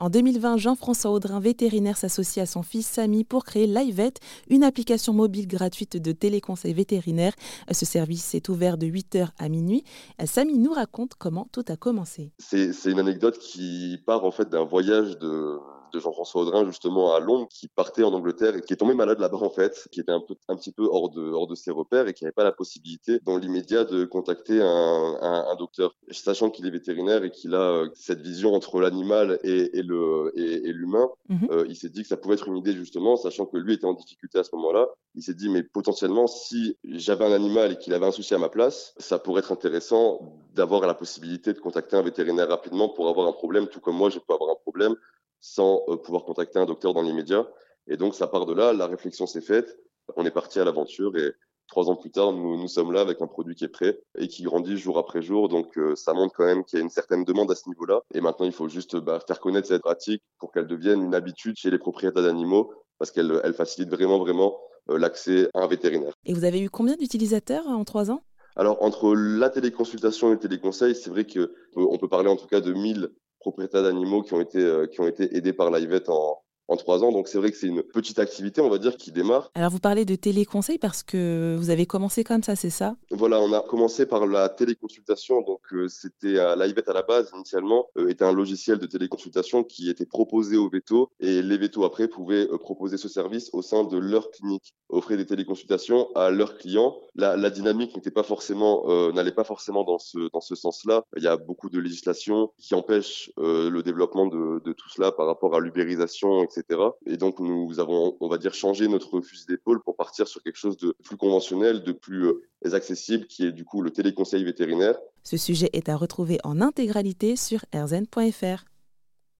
En 2020, Jean-François Audrin, vétérinaire, s'associe à son fils Samy pour créer LiveVet, une application mobile gratuite de téléconseil vétérinaire. Ce service est ouvert de 8h à minuit. Samy nous raconte comment tout a commencé. C'est une anecdote qui part en fait d'un voyage de de Jean-François Audrin justement à Londres qui partait en Angleterre et qui est tombé malade là-bas en fait, qui était un peu un petit peu hors de hors de ses repères et qui n'avait pas la possibilité dans l'immédiat de contacter un, un, docteur, sachant qu'il est vétérinaire et qu'il a euh, cette vision entre l'animal et, et, le et, l'humain. Mhm. Euh, il s'est dit que ça pouvait être une idée justement, sachant que lui était en difficulté à ce moment-là. Il s'est dit mais potentiellement si j'avais un animal et qu'il avait un souci à ma place, ça pourrait être intéressant d'avoir la possibilité de contacter un vétérinaire rapidement pour avoir un problème, tout comme moi je peux avoir un problème sans euh, pouvoir contacter un docteur dans l'immédiat. Et donc, ça part de là, la réflexion s'est faite, on est parti à l'aventure et trois ans plus tard, nous, nous sommes là avec un produit qui est prêt et qui grandit jour après jour. Donc, euh, ça montre quand même qu'il y a une certaine demande à ce niveau-là. Et maintenant, il faut juste bah, faire connaître cette pratique pour qu'elle devienne une habitude chez les propriétaires d'animaux parce qu'elle elle facilite vraiment, vraiment euh, l'accès à un vétérinaire. Et vous avez eu combien d'utilisateurs en trois ans? Alors, entre la téléconsultation et le téléconseil, c'est vrai qu'on on peut parler en tout cas de 1000 propriétaires d'animaux qui ont été euh, qui ont été aidés par l'IVET en en trois ans. Donc c'est vrai que c'est une petite activité, on va dire, qui démarre. Alors vous parlez de téléconseil parce que vous avez commencé comme ça, c'est ça? Voilà, on a commencé par la téléconsultation. Donc euh, c'était à l'IVET à la base, initialement, euh, était un logiciel de téléconsultation qui était proposé aux vétos et les vétos après pouvaient euh, proposer ce service au sein de leur clinique, offrir des téléconsultations à leurs clients. La, la dynamique n'était pas forcément, n'allait pas forcément dans ce dans ce sens-là. Il y a beaucoup de législation qui empêche le développement de, de tout cela par rapport à l'ubérisation, etc. Et donc nous avons, on va dire, changé notre fusil d'épaule pour partir sur quelque chose de plus conventionnel, de plus euh, accessible, qui est du coup le téléconseil vétérinaire. Ce sujet est à retrouver en intégralité sur rzn.fr.